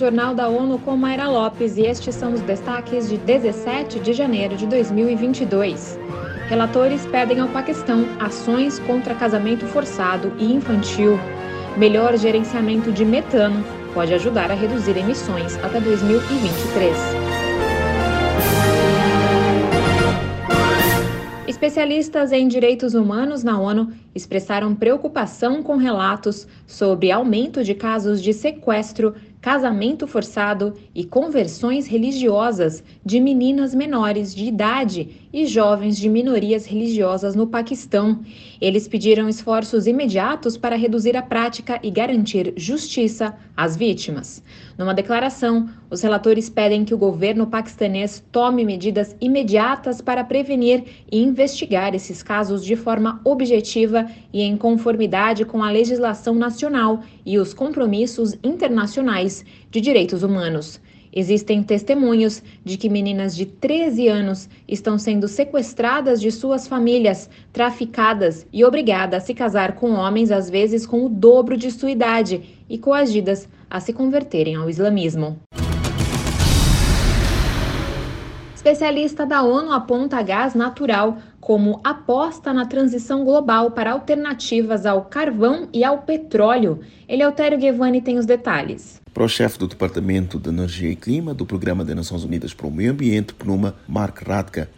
Jornal da ONU com Mayra Lopes e estes são os destaques de 17 de janeiro de 2022. Relatores pedem ao Paquistão ações contra casamento forçado e infantil. Melhor gerenciamento de metano pode ajudar a reduzir emissões até 2023. Especialistas em direitos humanos na ONU expressaram preocupação com relatos sobre aumento de casos de sequestro, casamento forçado e conversões religiosas de meninas menores de idade e jovens de minorias religiosas no Paquistão. Eles pediram esforços imediatos para reduzir a prática e garantir justiça às vítimas. Numa declaração, os relatores pedem que o governo paquistanês tome medidas imediatas para prevenir e investigar esses casos de forma objetiva e em conformidade com a legislação nacional e os compromissos internacionais de direitos humanos. Existem testemunhos de que meninas de 13 anos estão sendo sequestradas de suas famílias, traficadas e obrigadas a se casar com homens, às vezes com o dobro de sua idade, e coagidas a se converterem ao islamismo. Especialista da ONU aponta gás natural como aposta na transição global para alternativas ao carvão e ao petróleo. Eleutério Guevani tem os detalhes. Para o chefe do Departamento de Energia e Clima do Programa das Nações Unidas para o Meio Ambiente, PNUMA, Mark Radka,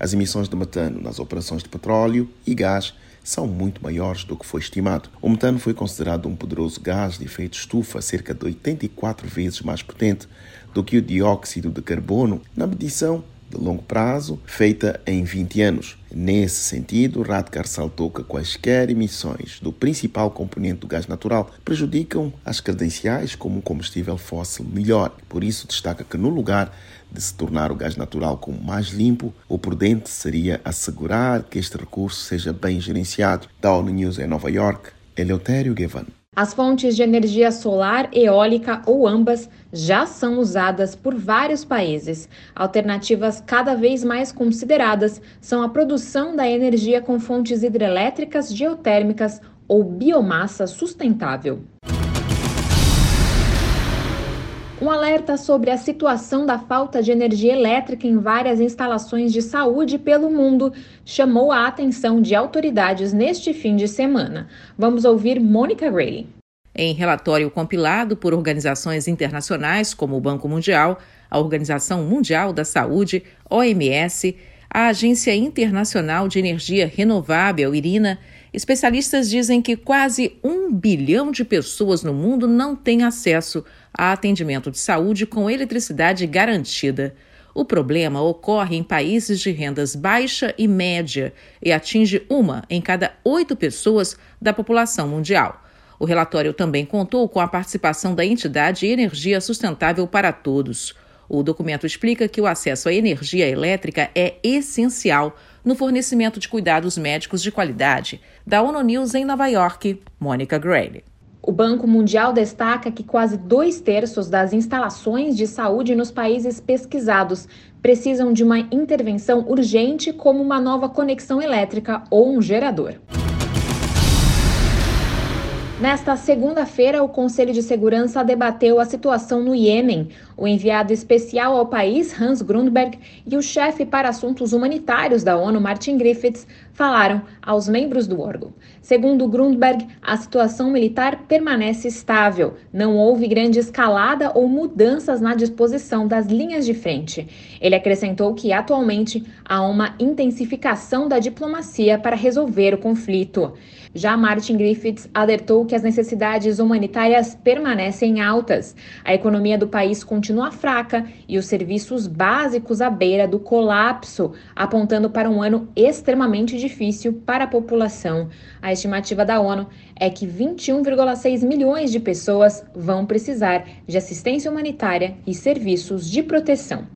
as emissões de metano nas operações de petróleo e gás são muito maiores do que foi estimado. O metano foi considerado um poderoso gás de efeito estufa, cerca de 84 vezes mais potente do que o dióxido de carbono na medição de longo prazo feita em 20 anos. Nesse sentido, Radkar saltou que quaisquer emissões do principal componente do gás natural prejudicam as credenciais como um combustível fóssil melhor. Por isso, destaca que no lugar de se tornar o gás natural como mais limpo, o prudente seria assegurar que este recurso seja bem gerenciado. Da ONU News em Nova York, Eleutério Guevara. As fontes de energia solar, eólica ou ambas já são usadas por vários países. Alternativas cada vez mais consideradas são a produção da energia com fontes hidrelétricas, geotérmicas ou biomassa sustentável. Um alerta sobre a situação da falta de energia elétrica em várias instalações de saúde pelo mundo chamou a atenção de autoridades neste fim de semana. Vamos ouvir Mônica Gray. Em relatório compilado por organizações internacionais como o Banco Mundial, a Organização Mundial da Saúde, OMS, a Agência Internacional de Energia Renovável, IRINA, especialistas dizem que quase um bilhão de pessoas no mundo não têm acesso a atendimento de saúde com eletricidade garantida. O problema ocorre em países de rendas baixa e média e atinge uma em cada oito pessoas da população mundial. O relatório também contou com a participação da entidade Energia Sustentável para Todos. O documento explica que o acesso à energia elétrica é essencial no fornecimento de cuidados médicos de qualidade. Da ONU News em Nova York, Mônica Gray. O Banco Mundial destaca que quase dois terços das instalações de saúde nos países pesquisados precisam de uma intervenção urgente, como uma nova conexão elétrica ou um gerador. Nesta segunda-feira, o Conselho de Segurança debateu a situação no Iêmen. O enviado especial ao país, Hans Grundberg, e o chefe para assuntos humanitários da ONU, Martin Griffiths, falaram aos membros do órgão. Segundo Grundberg, a situação militar permanece estável. Não houve grande escalada ou mudanças na disposição das linhas de frente. Ele acrescentou que, atualmente, há uma intensificação da diplomacia para resolver o conflito. Já Martin Griffiths alertou que as necessidades humanitárias permanecem altas. A economia do país continua fraca e os serviços básicos à beira do colapso, apontando para um ano extremamente difícil para a população. A estimativa da ONU é que 21,6 milhões de pessoas vão precisar de assistência humanitária e serviços de proteção.